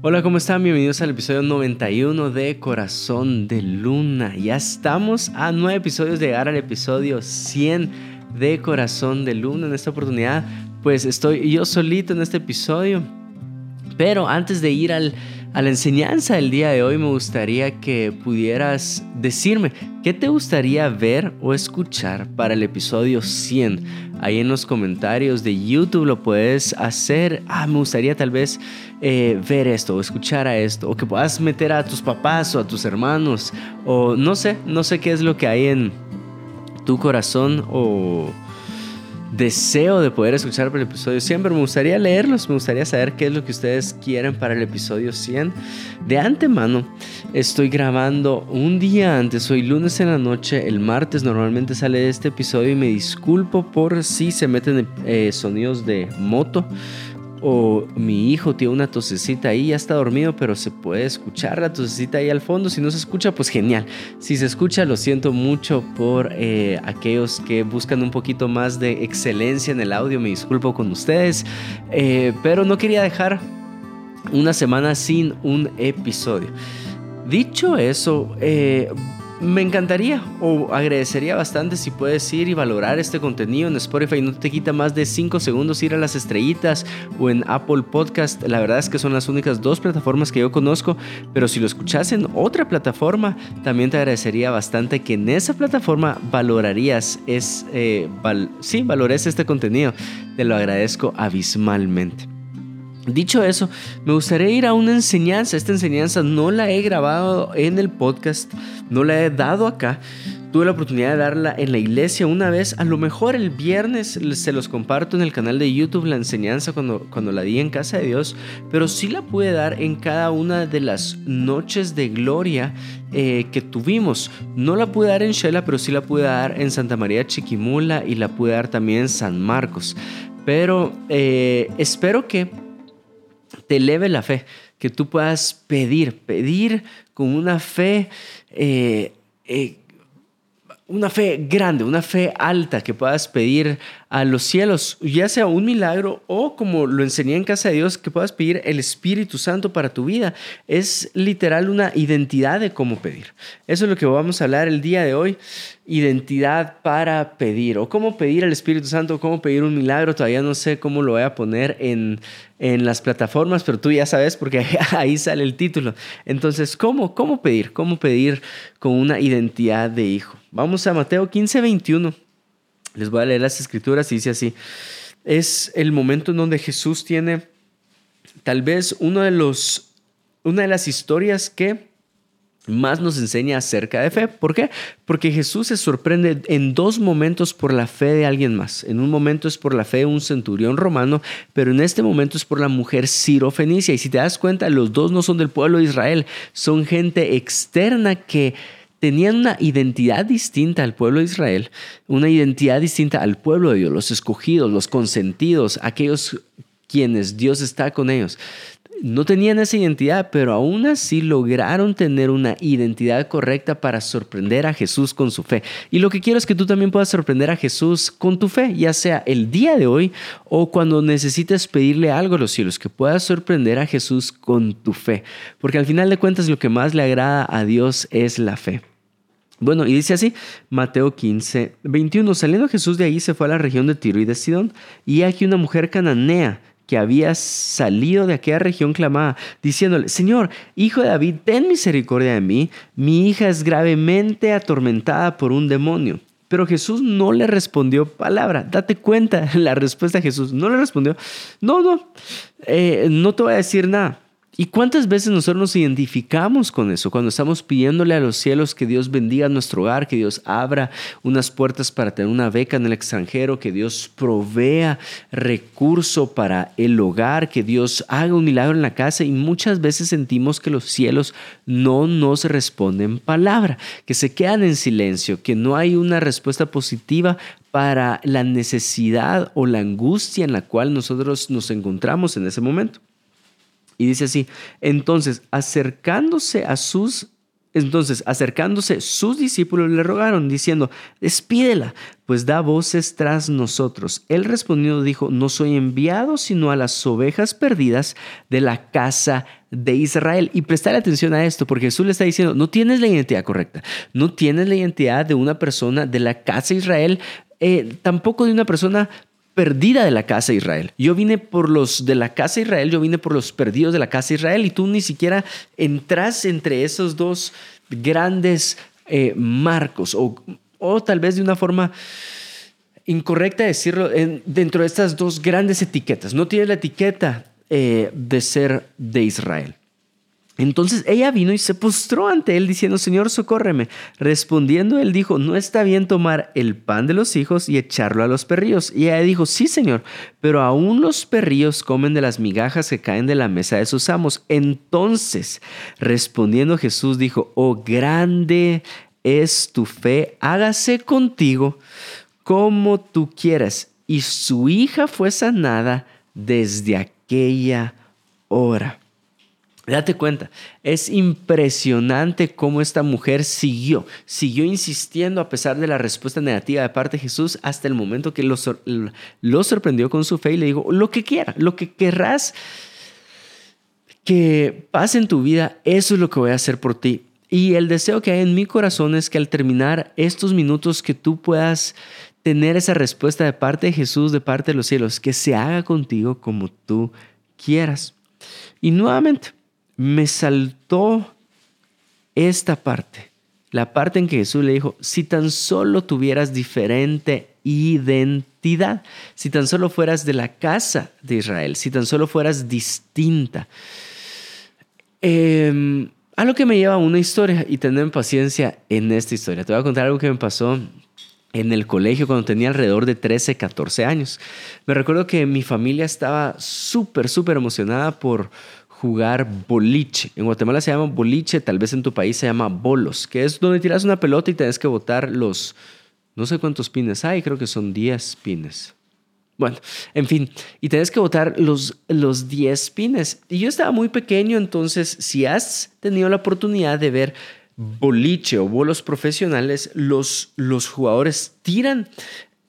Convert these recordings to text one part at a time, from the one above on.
Hola, ¿cómo están? Bienvenidos al episodio 91 de Corazón de Luna. Ya estamos a nueve episodios de llegar al episodio 100 de Corazón de Luna. En esta oportunidad, pues estoy yo solito en este episodio. Pero antes de ir al a la enseñanza del día de hoy me gustaría que pudieras decirme qué te gustaría ver o escuchar para el episodio 100. Ahí en los comentarios de YouTube lo puedes hacer. Ah, me gustaría tal vez eh, ver esto o escuchar a esto. O que puedas meter a tus papás o a tus hermanos. O no sé, no sé qué es lo que hay en tu corazón o deseo de poder escuchar el episodio 100, pero me gustaría leerlos, me gustaría saber qué es lo que ustedes quieren para el episodio 100. De antemano, estoy grabando un día antes, hoy lunes en la noche, el martes normalmente sale este episodio y me disculpo por si se meten eh, sonidos de moto o mi hijo tiene una tosecita ahí, ya está dormido, pero se puede escuchar la tosecita ahí al fondo. Si no se escucha, pues genial. Si se escucha, lo siento mucho por eh, aquellos que buscan un poquito más de excelencia en el audio. Me disculpo con ustedes, eh, pero no quería dejar una semana sin un episodio. Dicho eso, eh, me encantaría o agradecería bastante si puedes ir y valorar este contenido en Spotify. No te quita más de 5 segundos ir a las estrellitas o en Apple Podcast. La verdad es que son las únicas dos plataformas que yo conozco. Pero si lo escuchas en otra plataforma, también te agradecería bastante que en esa plataforma valorarías, es, eh, sí, valores este contenido. Te lo agradezco abismalmente. Dicho eso, me gustaría ir a una enseñanza. Esta enseñanza no la he grabado en el podcast, no la he dado acá. Tuve la oportunidad de darla en la iglesia una vez. A lo mejor el viernes se los comparto en el canal de YouTube la enseñanza cuando, cuando la di en casa de Dios. Pero sí la pude dar en cada una de las noches de gloria eh, que tuvimos. No la pude dar en Shela, pero sí la pude dar en Santa María Chiquimula y la pude dar también en San Marcos. Pero eh, espero que te eleve la fe, que tú puedas pedir, pedir con una fe eh, eh, una fe grande, una fe alta que puedas pedir a los cielos, ya sea un milagro o como lo enseñé en casa de Dios, que puedas pedir el Espíritu Santo para tu vida. Es literal una identidad de cómo pedir. Eso es lo que vamos a hablar el día de hoy, identidad para pedir o cómo pedir al Espíritu Santo, cómo pedir un milagro. Todavía no sé cómo lo voy a poner en, en las plataformas, pero tú ya sabes porque ahí sale el título. Entonces, ¿cómo, cómo pedir? ¿Cómo pedir con una identidad de hijo? Vamos a Mateo 15, 21. Les voy a leer las escrituras y dice así. Es el momento en donde Jesús tiene tal vez una de las historias que más nos enseña acerca de fe. ¿Por qué? Porque Jesús se sorprende en dos momentos por la fe de alguien más. En un momento es por la fe de un centurión romano, pero en este momento es por la mujer Fenicia. Y si te das cuenta, los dos no son del pueblo de Israel, son gente externa que tenían una identidad distinta al pueblo de Israel, una identidad distinta al pueblo de Dios, los escogidos, los consentidos, aquellos quienes Dios está con ellos no tenían esa identidad, pero aún así lograron tener una identidad correcta para sorprender a Jesús con su fe. Y lo que quiero es que tú también puedas sorprender a Jesús con tu fe, ya sea el día de hoy o cuando necesites pedirle algo a los cielos, que puedas sorprender a Jesús con tu fe. Porque al final de cuentas lo que más le agrada a Dios es la fe. Bueno, y dice así, Mateo 15, 21, saliendo Jesús de ahí se fue a la región de Tiro y de Sidón, y aquí una mujer cananea que había salido de aquella región clamaba, diciéndole, Señor, hijo de David, ten misericordia de mí, mi hija es gravemente atormentada por un demonio. Pero Jesús no le respondió palabra. Date cuenta la respuesta de Jesús. No le respondió, no, no, eh, no te voy a decir nada. ¿Y cuántas veces nosotros nos identificamos con eso? Cuando estamos pidiéndole a los cielos que Dios bendiga nuestro hogar, que Dios abra unas puertas para tener una beca en el extranjero, que Dios provea recurso para el hogar, que Dios haga un milagro en la casa y muchas veces sentimos que los cielos no nos responden palabra, que se quedan en silencio, que no hay una respuesta positiva para la necesidad o la angustia en la cual nosotros nos encontramos en ese momento. Y dice así, entonces, acercándose a sus Entonces, acercándose, sus discípulos le rogaron, diciendo, despídela, pues da voces tras nosotros. Él respondiendo dijo, no soy enviado sino a las ovejas perdidas de la casa de Israel. Y prestar atención a esto, porque Jesús le está diciendo, no tienes la identidad correcta, no tienes la identidad de una persona de la casa de Israel, eh, tampoco de una persona perdida de la casa de Israel. Yo vine por los de la casa de Israel, yo vine por los perdidos de la casa de Israel y tú ni siquiera entras entre esos dos grandes eh, marcos o, o, tal vez de una forma incorrecta decirlo dentro de estas dos grandes etiquetas. No tienes la etiqueta eh, de ser de Israel. Entonces ella vino y se postró ante él diciendo, Señor, socórreme. Respondiendo él dijo, no está bien tomar el pan de los hijos y echarlo a los perrillos. Y ella dijo, sí, Señor, pero aún los perrillos comen de las migajas que caen de la mesa de sus amos. Entonces, respondiendo Jesús dijo, oh grande es tu fe, hágase contigo como tú quieras. Y su hija fue sanada desde aquella hora. Date cuenta, es impresionante cómo esta mujer siguió, siguió insistiendo a pesar de la respuesta negativa de parte de Jesús hasta el momento que lo, sorprendió con su fe y le dijo, lo que quiera, lo que querrás que pase en tu vida, eso es lo que voy a hacer por ti. Y el deseo que hay en mi corazón es que al terminar estos minutos que tú puedas tener esa respuesta de parte de Jesús, de parte de los cielos, que se haga contigo como tú quieras. Y nuevamente, me saltó esta parte, la parte en que Jesús le dijo, si tan solo tuvieras diferente identidad, si tan solo fueras de la casa de Israel, si tan solo fueras distinta. Eh, a lo que me lleva una historia y tener paciencia en esta historia. Te voy a contar algo que me pasó en el colegio cuando tenía alrededor de 13, 14 años. Me recuerdo que mi familia estaba súper, súper emocionada por jugar boliche. En Guatemala se llama boliche, tal vez en tu país se llama bolos, que es donde tiras una pelota y tienes que botar los, no sé cuántos pines hay, creo que son 10 pines. Bueno, en fin, y tienes que botar los, los 10 pines. Y yo estaba muy pequeño, entonces si has tenido la oportunidad de ver boliche o bolos profesionales, los, los jugadores tiran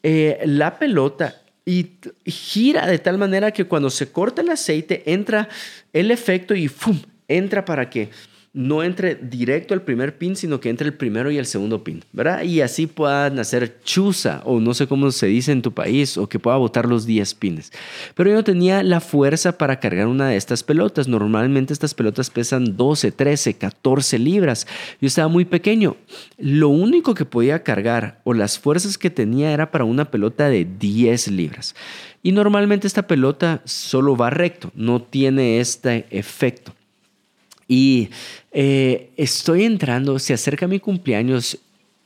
eh, la pelota y gira de tal manera que cuando se corta el aceite entra el efecto y ¡fum! entra para que no entre directo al primer pin, sino que entre el primero y el segundo pin, ¿verdad? Y así puedan hacer chuza, o no sé cómo se dice en tu país, o que pueda botar los 10 pines. Pero yo no tenía la fuerza para cargar una de estas pelotas. Normalmente estas pelotas pesan 12, 13, 14 libras. Yo estaba muy pequeño. Lo único que podía cargar, o las fuerzas que tenía, era para una pelota de 10 libras. Y normalmente esta pelota solo va recto, no tiene este efecto. Y eh, estoy entrando, se acerca mi cumpleaños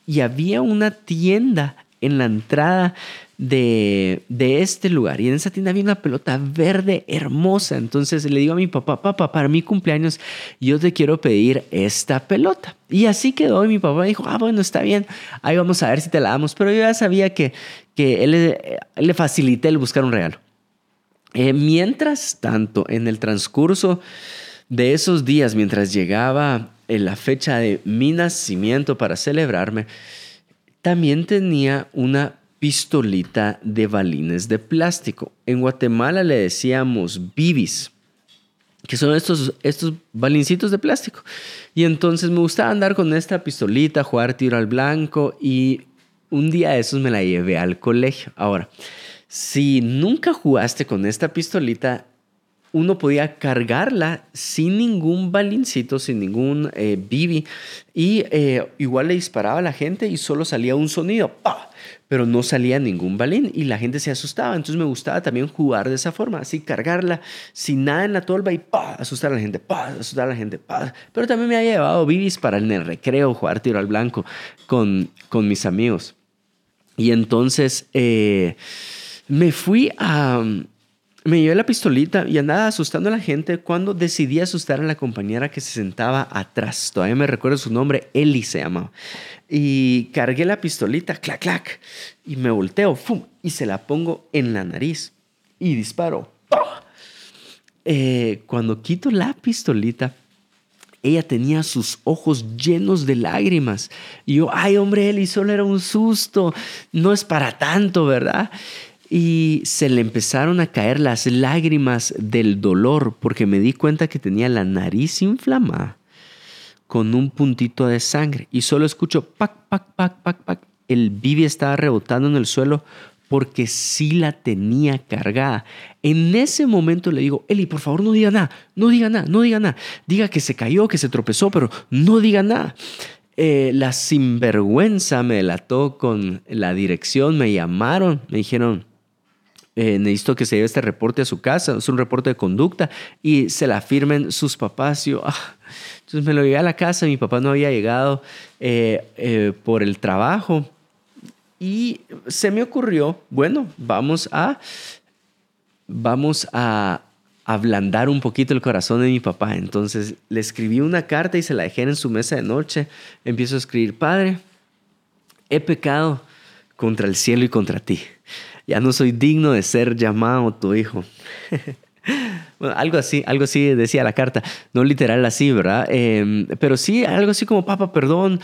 y había una tienda en la entrada de, de, este lugar. Y en esa tienda había una pelota verde hermosa. Entonces le digo a mi papá, papá, para mi cumpleaños yo te quiero pedir esta pelota. Y así quedó. Y mi papá dijo, ah, bueno, está bien. Ahí vamos a ver si te la damos. Pero yo ya sabía que, que él, le facilité el buscar un regalo. Eh, mientras tanto, en el transcurso de esos días, mientras llegaba en la fecha de mi nacimiento para celebrarme, también tenía una pistolita de balines de plástico. En Guatemala le decíamos bibis, que son estos, estos balincitos de plástico. Y entonces me gustaba andar con esta pistolita, jugar tiro al blanco y un día de esos me la llevé al colegio. Ahora, si nunca jugaste con esta pistolita, uno podía cargarla sin ningún balincito, sin ningún eh, bibi, y eh, igual le disparaba a la gente y solo salía un sonido, pero no salía ningún balín y la gente se asustaba. Entonces me gustaba también jugar de esa forma, así cargarla sin nada en la tolva y ¡pah! asustar a la gente, ¡pah! asustar a la gente. ¡pah! Pero también me había llevado bibis para el recreo jugar tiro al blanco con, con mis amigos. Y entonces eh, me fui a me llevé la pistolita y andaba asustando a la gente cuando decidí asustar a la compañera que se sentaba atrás. Todavía me recuerdo su nombre, Eli se llamaba. Y cargué la pistolita, clac, clac, y me volteo, ¡fum! y se la pongo en la nariz y disparo. Eh, cuando quito la pistolita ella tenía sus ojos llenos de lágrimas. Y yo, ay hombre, Eli, solo era un susto, no es para tanto, ¿verdad? Y se le empezaron a caer las lágrimas del dolor porque me di cuenta que tenía la nariz inflamada con un puntito de sangre y solo escucho pac, pac, pac, pac, pac. El bibi estaba rebotando en el suelo porque sí la tenía cargada. En ese momento le digo, Eli, por favor no diga nada, no diga nada, no diga nada. Diga que se cayó, que se tropezó, pero no diga nada. Eh, la sinvergüenza me delató con la dirección, me llamaron, me dijeron, eh, necesito que se lleve este reporte a su casa, es un reporte de conducta y se la firmen sus papás. Yo, ah. Entonces me lo llevé a la casa, mi papá no había llegado eh, por el trabajo y se me ocurrió, bueno, vamos a, vamos a ablandar un poquito el corazón de mi papá. Entonces le escribí una carta y se la dejé en su mesa de noche. Empiezo a escribir, Padre, he pecado contra el cielo y contra ti. Ya no soy digno de ser llamado tu hijo. Bueno, algo así, algo así decía la carta, no literal así, ¿verdad? Em, pero sí, algo así como, papá, perdón,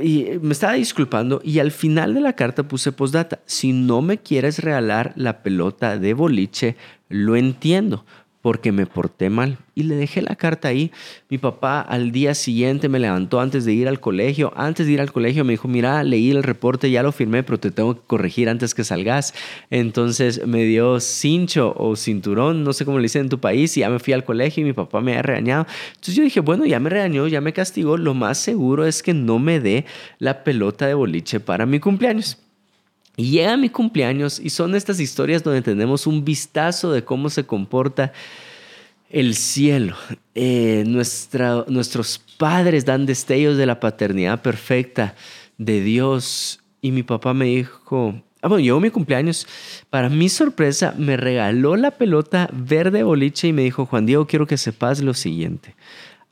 y me estaba disculpando y al final de la carta puse postdata. Si no me quieres regalar la pelota de boliche, lo entiendo porque me porté mal. Y le dejé la carta ahí. Mi papá al día siguiente me levantó antes de ir al colegio. Antes de ir al colegio me dijo, mira, leí el reporte, ya lo firmé, pero te tengo que corregir antes que salgas. Entonces me dio cincho o cinturón, no sé cómo le dicen en tu país, y ya me fui al colegio y mi papá me había regañado. Entonces yo dije, bueno, ya me regañó, ya me castigó, lo más seguro es que no me dé la pelota de boliche para mi cumpleaños. Y llega mi cumpleaños y son estas historias donde tenemos un vistazo de cómo se comporta el cielo. Eh, nuestros padres dan destellos de la paternidad perfecta de Dios. Y mi papá me dijo, ah, bueno, llegó mi cumpleaños. Para mi sorpresa, me regaló la pelota verde boliche y me dijo, Juan Diego, quiero que sepas lo siguiente.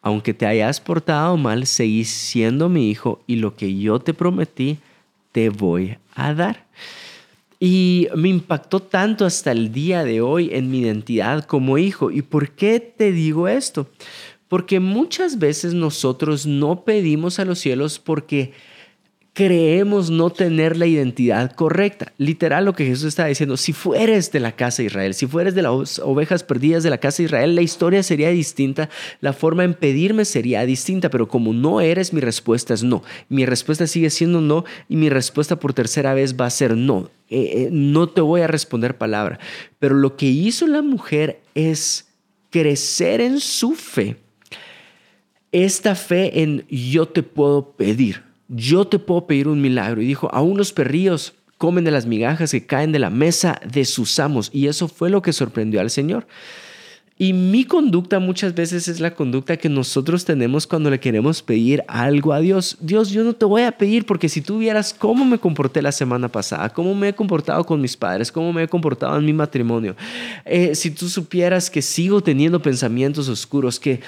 Aunque te hayas portado mal, seguís siendo mi hijo y lo que yo te prometí, te voy a dar. Y me impactó tanto hasta el día de hoy en mi identidad como hijo. ¿Y por qué te digo esto? Porque muchas veces nosotros no pedimos a los cielos porque creemos no tener la identidad correcta. Literal lo que Jesús está diciendo, si fueres de la casa de Israel, si fueres de las ovejas perdidas de la casa de Israel, la historia sería distinta, la forma en pedirme sería distinta, pero como no eres, mi respuesta es no. Mi respuesta sigue siendo no y mi respuesta por tercera vez va a ser no. Eh, eh, no te voy a responder palabra. Pero lo que hizo la mujer es crecer en su fe. Esta fe en yo te puedo pedir yo te puedo pedir un milagro. Y dijo, aún los perrillos comen de las migajas que caen de la mesa de sus amos. Y eso fue lo que sorprendió al Señor. Y mi conducta muchas veces es la conducta que nosotros tenemos cuando le queremos pedir algo a Dios. Dios, yo no te voy a pedir porque si tú vieras cómo me comporté la semana pasada, cómo me he comportado con mis padres, cómo me he comportado en mi matrimonio, eh, si tú supieras que sigo teniendo pensamientos oscuros, que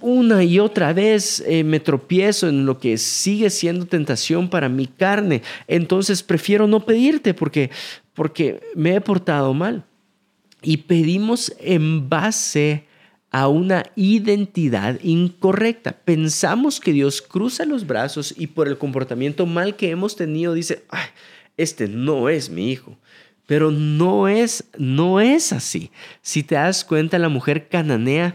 una y otra vez eh, me tropiezo en lo que sigue siendo tentación para mi carne. Entonces prefiero no pedirte porque, porque me he portado mal. Y pedimos en base a una identidad incorrecta. Pensamos que Dios cruza los brazos y por el comportamiento mal que hemos tenido dice, Ay, este no es mi hijo. Pero no es, no es así. Si te das cuenta, la mujer cananea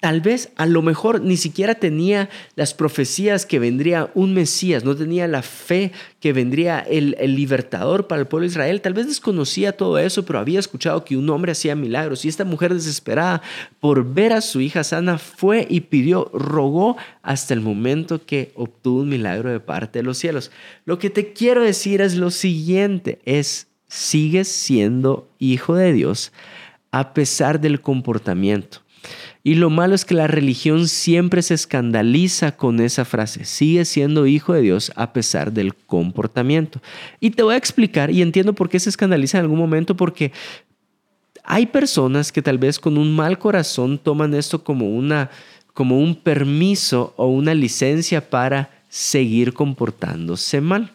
Tal vez a lo mejor ni siquiera tenía las profecías que vendría un Mesías, no tenía la fe que vendría el, libertador para el pueblo de Israel. Tal vez desconocía todo eso, pero había escuchado que un hombre hacía milagros. Y esta mujer desesperada por ver a su hija sana fue y pidió, rogó hasta el momento que obtuvo un milagro de parte de los cielos. Lo que te quiero decir es lo siguiente, es sigues siendo hijo de Dios a pesar del comportamiento. Y lo malo es que la religión siempre se escandaliza con esa frase. Sigue siendo hijo de Dios a pesar del comportamiento. Y te voy a explicar, y entiendo por qué se escandaliza en algún momento, porque hay personas que tal vez con un mal corazón toman esto como, una, como un permiso o una licencia para seguir comportándose mal.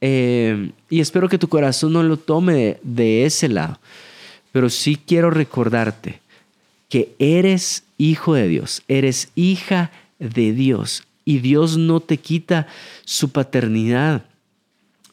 Eh, y espero que tu corazón no lo tome de ese lado. Pero sí quiero recordarte que eres hijo de Dios, eres hija de Dios y Dios no te quita su paternidad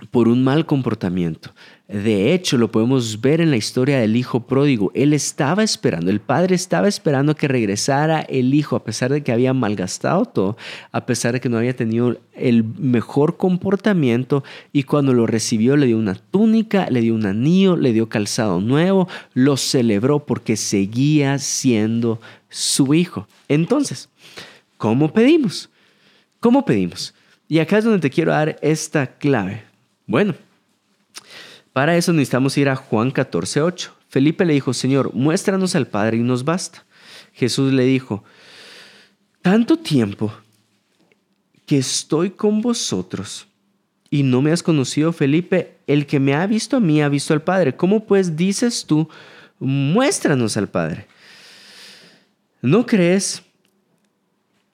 por un mal comportamiento. De hecho, lo podemos ver en la historia del hijo pródigo. Él estaba esperando, el padre estaba esperando que regresara el hijo, a pesar de que había malgastado todo, a pesar de que no había tenido el mejor comportamiento. Y cuando lo recibió, le dio una túnica, le dio un anillo, le dio calzado nuevo, lo celebró porque seguía siendo su hijo. Entonces, ¿cómo pedimos? ¿Cómo pedimos? Y acá es donde te quiero dar esta clave. Bueno, para eso necesitamos ir a Juan 14:8. Felipe le dijo, Señor, muéstranos al Padre y nos basta. Jesús le dijo, tanto tiempo que estoy con vosotros y no me has conocido, Felipe, el que me ha visto a mí ha visto al Padre. ¿Cómo pues dices tú, muéstranos al Padre? ¿No crees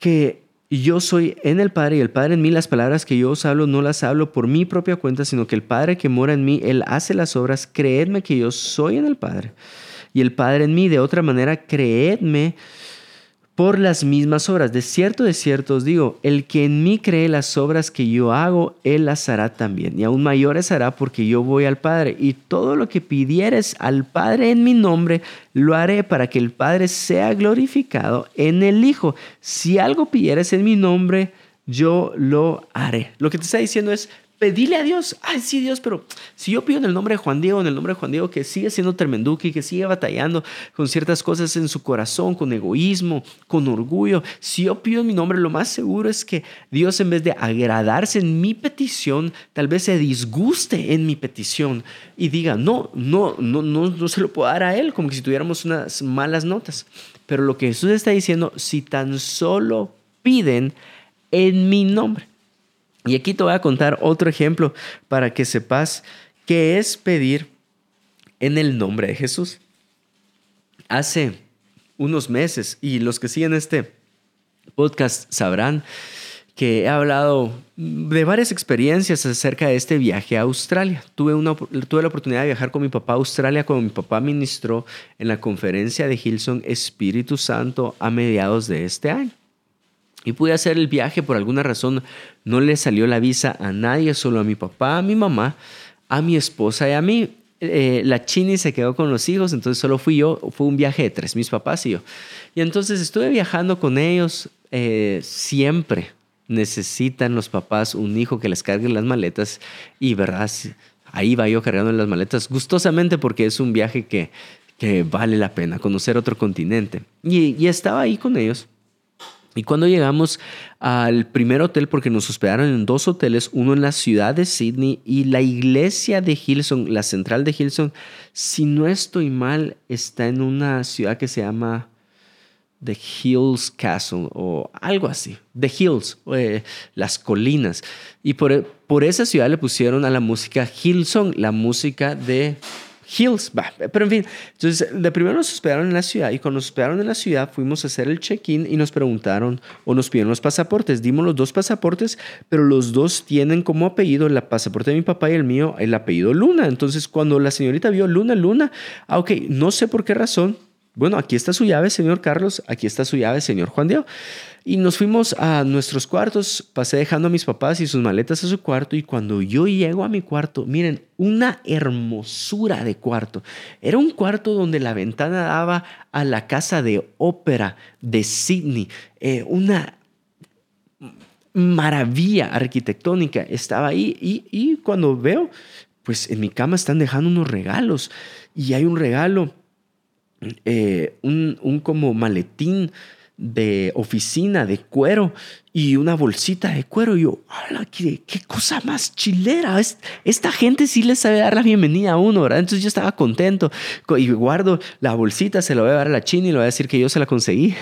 que y yo soy en el Padre y el Padre en mí. Las palabras que yo os hablo no las hablo por mi propia cuenta, sino que el Padre que mora en mí, Él hace las obras. Creedme que yo soy en el Padre y el Padre en mí. De otra manera, creedme por las mismas obras. De cierto, de cierto os digo, el que en mí cree las obras que yo hago, él las hará también. Y aún mayores hará porque yo voy al Padre. Y todo lo que pidieres al Padre en mi nombre, lo haré para que el Padre sea glorificado en el Hijo. Si algo pidieres en mi nombre, yo lo haré. Lo que te está diciendo es, Pedile a Dios. Ay, sí, Dios, pero si yo pido en el nombre de Juan Diego, en el nombre de Juan Diego, que sigue siendo tremenduki, que sigue batallando con ciertas cosas en su corazón, con egoísmo, con orgullo, si yo pido en mi nombre, lo más seguro es que Dios, en vez de agradarse en mi petición, tal vez se disguste en mi petición y diga, no, no, no, no, no se lo puedo dar a Él, como que si tuviéramos unas malas notas. Pero lo que Jesús está diciendo, si tan solo piden en mi nombre. Y aquí te voy a contar otro ejemplo para que sepas qué es pedir en el nombre de Jesús. Hace unos meses, y los que siguen este podcast sabrán que he hablado de varias experiencias acerca de este viaje a Australia. Tuve, una, la oportunidad de viajar con mi papá a Australia cuando mi papá ministró en la conferencia de Hilson Espíritu Santo a mediados de este año. Y pude hacer el viaje por alguna razón. No le salió la visa a nadie, solo a mi papá, a mi mamá, a mi esposa y a mí. Eh, la Chini se quedó con los hijos, entonces solo fui yo. Fue un viaje de tres, mis papás y yo. Y entonces estuve viajando con ellos eh, siempre. Necesitan los papás un hijo que les cargue las maletas y verdad, ahí va yo cargando las maletas gustosamente porque es un viaje que, que vale la pena conocer otro continente. Y, y estaba ahí con ellos y cuando llegamos al primer hotel, porque nos hospedaron en dos hoteles, uno en la ciudad de Sydney y la iglesia de Hilson, la central de Hilson, si no estoy mal, está en una ciudad que se llama The Hills Castle o algo así, The Hills, eh, las colinas. Y por, por esa ciudad le pusieron a la música Hilson, la música de Hills, va, pero en fin, entonces de primero nos hospedaron en la ciudad y cuando nos hospedaron en la ciudad fuimos a hacer el check-in y nos preguntaron o nos pidieron los pasaportes. Dimos los dos pasaportes, pero los dos tienen como apellido el pasaporte de mi papá y el mío el apellido Luna. Entonces cuando la señorita vio Luna, Luna, ah, ok, no sé por qué razón, bueno, aquí está su llave, señor Carlos, aquí está su llave, señor Juan Diego. Y nos fuimos a nuestros cuartos, pasé dejando a mis papás y sus maletas a su cuarto y cuando yo llego a mi cuarto, miren, una hermosura de cuarto. Era un cuarto donde la ventana daba a la casa de ópera de Sydney, eh, una maravilla arquitectónica estaba ahí y, y cuando veo, pues en mi cama están dejando unos regalos y hay un regalo, eh, un, como maletín de oficina de cuero y una bolsita de cuero. Y yo, qué, qué cosa más chilera! esta gente sí les sabe dar la bienvenida a uno, ¿verdad? Entonces yo estaba contento y guardo la bolsita, se la voy a dar a la china y le voy a decir que yo se la conseguí.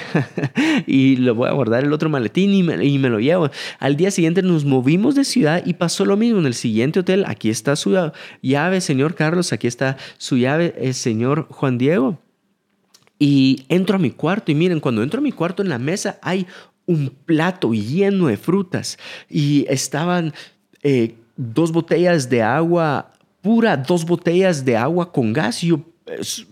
y le voy a guardar el otro maletín y me, lo llevo. Al día siguiente nos movimos de ciudad y pasó lo mismo. En el siguiente hotel, aquí está su llave, señor Carlos, aquí está su llave, el señor Juan Diego. Y entro a mi cuarto y miren, cuando entro a mi cuarto en la mesa hay un plato lleno de frutas y estaban eh, dos botellas de agua pura, dos botellas de agua con gas. Y yo, pues,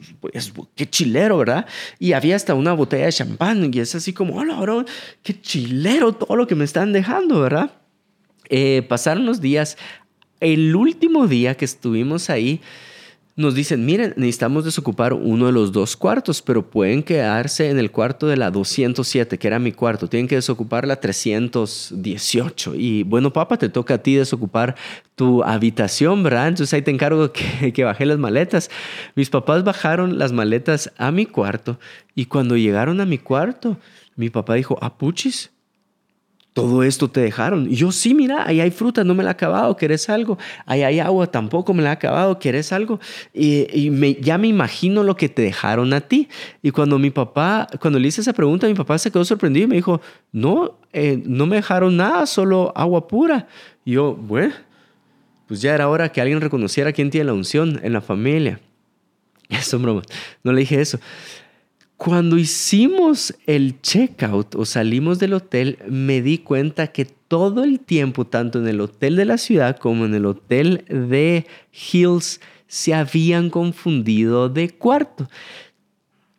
qué chilero, ¿verdad? Y había hasta una botella de champán y es así como, hola, bro, qué chilero todo lo que me están dejando, ¿verdad? Eh, pasaron los días, el último día que estuvimos ahí, nos dicen, miren, necesitamos desocupar uno de los dos cuartos, pero pueden quedarse en el cuarto de la 207, que era mi cuarto. Tienen que desocupar la 318. Y bueno, papá, te toca a ti desocupar tu habitación, ¿verdad? Entonces ahí te encargo que, que bajé las maletas. Mis papás bajaron las maletas a mi cuarto y cuando llegaron a mi cuarto, mi papá dijo, apuchis, todo esto te dejaron. Y yo, sí, mira, ahí hay fruta, no me la he acabado, ¿querés algo? Ahí hay agua, tampoco me la he acabado, ¿querés algo? Y, me, ya me imagino lo que te dejaron a ti. Y cuando mi papá, cuando le hice esa pregunta, mi papá se quedó sorprendido y me dijo, no, eh, no me dejaron nada, solo agua pura. Y yo, bueno, pues ya era hora que alguien reconociera quién tiene la unción en la familia. Eso, broma, no le dije eso. Cuando hicimos el checkout o salimos del hotel, me di cuenta que todo el tiempo, tanto en el hotel de la ciudad como en el hotel de Hills, se habían confundido de cuarto.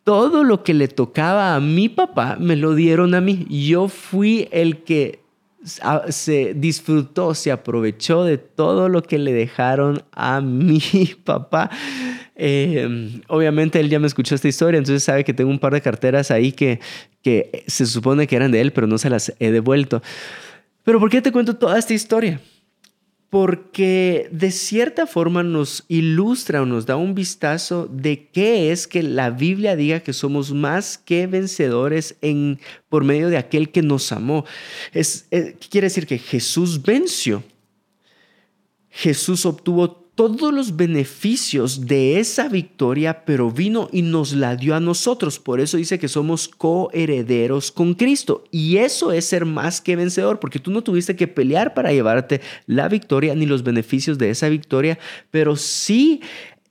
Todo lo que le tocaba a mi papá me lo dieron a mí. Yo fui el que se disfrutó, se aprovechó de todo lo que le dejaron a mi papá. Eh, obviamente él ya me escuchó esta historia, entonces sabe que tengo un par de carteras ahí que, que se supone que eran de él, pero no se las he devuelto. Pero ¿por qué te cuento toda esta historia? Porque de cierta forma nos ilustra o nos da un vistazo de qué es que la Biblia diga que somos más que vencedores en, por medio de aquel que nos amó. Es, eh, quiere decir que Jesús venció. Jesús obtuvo todos los beneficios de esa victoria, pero vino y nos la dio a nosotros. Por eso dice que somos coherederos con Cristo. Y eso es ser más que vencedor, porque tú no tuviste que pelear para llevarte la victoria ni los beneficios de esa victoria, pero sí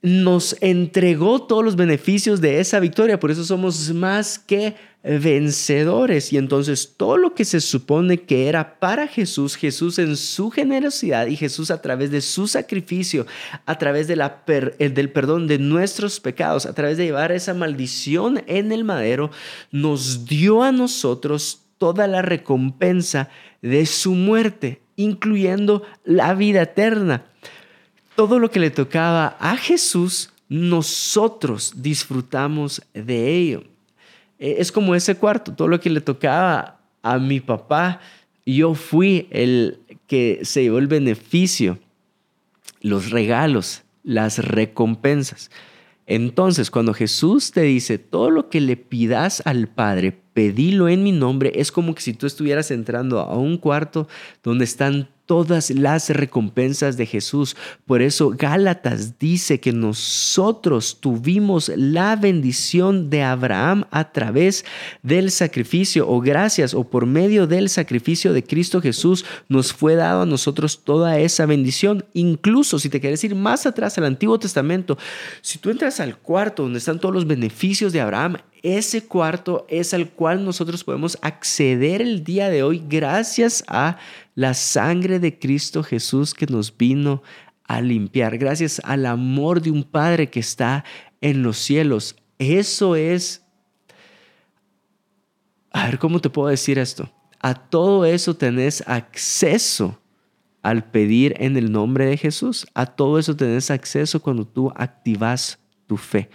nos entregó todos los beneficios de esa victoria. Por eso somos más que vencedores. Y entonces todo lo que se supone que era para Jesús, Jesús en su generosidad y Jesús a través de su sacrificio, a través de la del perdón de nuestros pecados, a través de llevar esa maldición en el madero, nos dio a nosotros toda la recompensa de su muerte, incluyendo la vida eterna. Todo lo que le tocaba a Jesús, nosotros disfrutamos de ello. Eh, es como ese cuarto, todo lo que le tocaba a mi papá, yo fui el que se llevó el beneficio, los regalos, las recompensas. Entonces, cuando Jesús te dice, todo lo que le pidas al Padre, pedilo en mi nombre, es como que si tú estuvieras entrando a un cuarto donde están todas las recompensas de Jesús. Por eso Gálatas dice que nosotros tuvimos la bendición de Abraham a través del sacrificio o gracias o por medio del sacrificio de Cristo Jesús nos fue dado a nosotros toda esa bendición. Incluso si te quieres ir más atrás al Antiguo Testamento, si tú entras al cuarto donde están todos los beneficios de Abraham, ese cuarto es al cual nosotros podemos acceder el día de hoy gracias a la sangre de Cristo Jesús que nos vino a limpiar, gracias al amor de un Padre que está en los cielos. Eso es... A ver, ¿cómo te puedo decir esto? A todo eso tenés acceso al pedir en el nombre de Jesús. A todo eso tenés acceso cuando tú activas tu fe.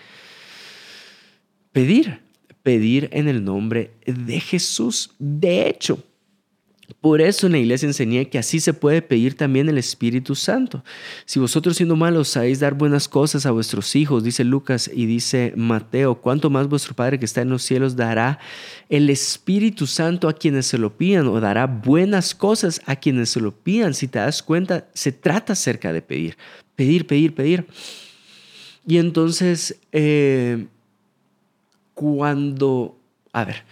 Pedir, pedir en el nombre de Jesús. De hecho, por eso en la iglesia enseñé que así se puede pedir también el Espíritu Santo. Si vosotros siendo malos sabéis dar buenas cosas a vuestros hijos, dice Lucas y dice Mateo, ¿cuánto más vuestro Padre que está en los cielos dará el Espíritu Santo a quienes se lo pidan o dará buenas cosas a quienes se lo pidan? Si te das cuenta, se trata acerca de pedir, pedir, pedir, pedir. Y entonces, eh, cuando, a ver,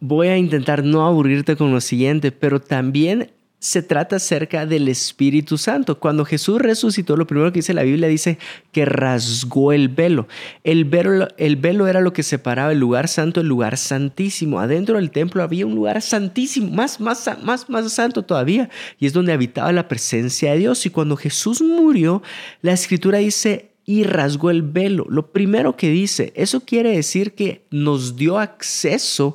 voy a intentar no aburrirte con lo siguiente, pero también se trata acerca del Espíritu Santo. Cuando Jesús resucitó, lo primero que dice la Biblia dice que rasgó el velo. El velo, el velo era lo que separaba el lugar santo del lugar santísimo. Adentro del templo había un lugar santísimo, más, más, más, más santo todavía, y es donde habitaba la presencia de Dios. Y cuando Jesús murió, la escritura dice y rasgó el velo. Lo primero que dice, eso quiere decir que nos dio acceso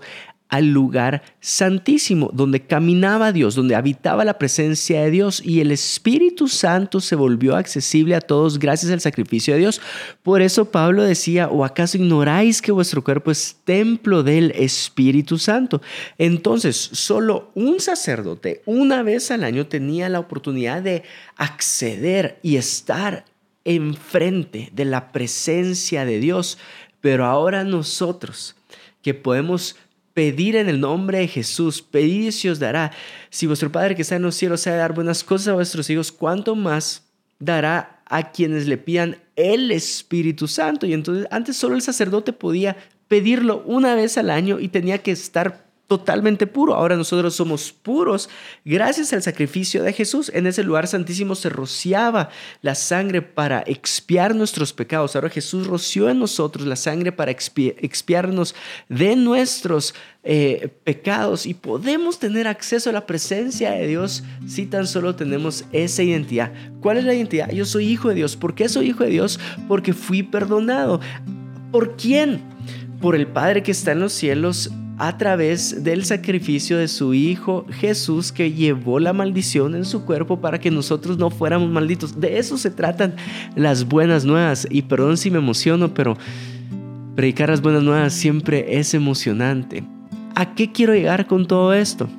al lugar santísimo, donde caminaba Dios, donde habitaba la presencia de Dios y el Espíritu Santo se volvió accesible a todos gracias al sacrificio de Dios. Por eso Pablo decía, ¿o acaso ignoráis que vuestro cuerpo es templo del Espíritu Santo? Entonces, solo un sacerdote una vez al año tenía la oportunidad de acceder y estar enfrente de la presencia de Dios, pero ahora nosotros que podemos pedir en el nombre de Jesús, pedir y se os dará. Si vuestro Padre que está en los cielos sabe dar buenas cosas a vuestros hijos, ¿cuánto más dará a quienes le pidan el Espíritu Santo? Y entonces antes solo el sacerdote podía pedirlo una vez al año y tenía que estar totalmente puro. Ahora nosotros somos puros gracias al sacrificio de Jesús. En ese lugar santísimo se rociaba la sangre para expiar nuestros pecados. Ahora Jesús roció en nosotros la sangre para expiarnos de nuestros eh, pecados y podemos tener acceso a la presencia de Dios si tan solo tenemos esa identidad. ¿Cuál es la identidad? Yo soy hijo de Dios. ¿Por qué soy hijo de Dios? Porque fui perdonado. ¿Por quién? Por el Padre que está en los cielos a través del sacrificio de su Hijo Jesús que llevó la maldición en su cuerpo para que nosotros no fuéramos malditos. De eso se tratan las buenas nuevas. Y perdón si me emociono, pero predicar las buenas nuevas siempre es emocionante. ¿A qué quiero llegar con todo esto?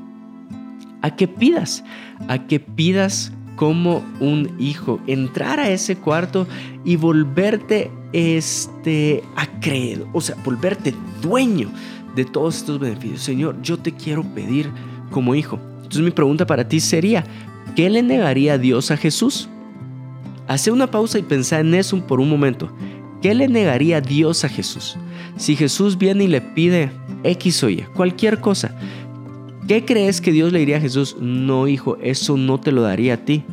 A que pidas, a que pidas como un hijo, entrar a ese cuarto y volverte este acreedor, o sea, volverte dueño de todos estos beneficios. Señor, yo te quiero pedir como hijo. Entonces mi pregunta para ti sería, ¿qué le negaría Dios a Jesús? Hace una pausa y pensá en eso por un momento. ¿Qué le negaría Dios a Jesús? Si Jesús viene y le pide X o Y, cualquier cosa, ¿qué crees que Dios le diría a Jesús? No, hijo, eso no te lo daría a ti.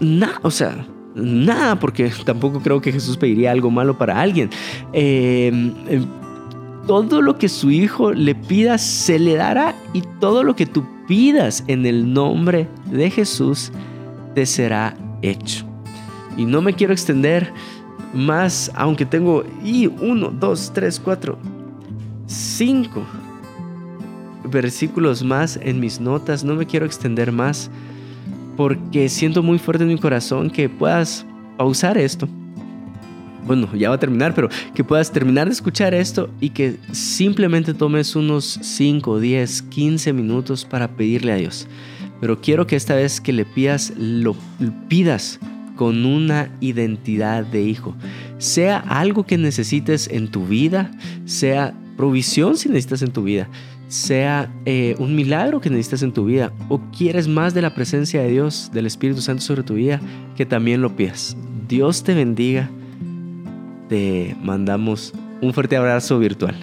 Nada, o sea, nada, porque tampoco creo que Jesús pediría algo malo para alguien. Eh, todo lo que su hijo le pida se le dará y todo lo que tú pidas en el nombre de Jesús te será hecho. Y no me quiero extender más, aunque tengo y uno, dos, tres, cuatro, cinco versículos más en mis notas. No me quiero extender más porque siento muy fuerte en mi corazón que puedas pausar esto bueno, ya va a terminar, pero que puedas terminar de escuchar esto y que simplemente tomes unos 5, 10, 15 minutos para pedirle a Dios. Pero quiero que esta vez que le pidas, lo pidas con una identidad de hijo. Sea algo que necesites en tu vida, sea provisión si necesitas en tu vida, sea eh, un milagro que necesitas en tu vida o quieres más de la presencia de Dios, del Espíritu Santo sobre tu vida, que también lo pidas. Dios te bendiga te mandamos un fuerte abrazo virtual.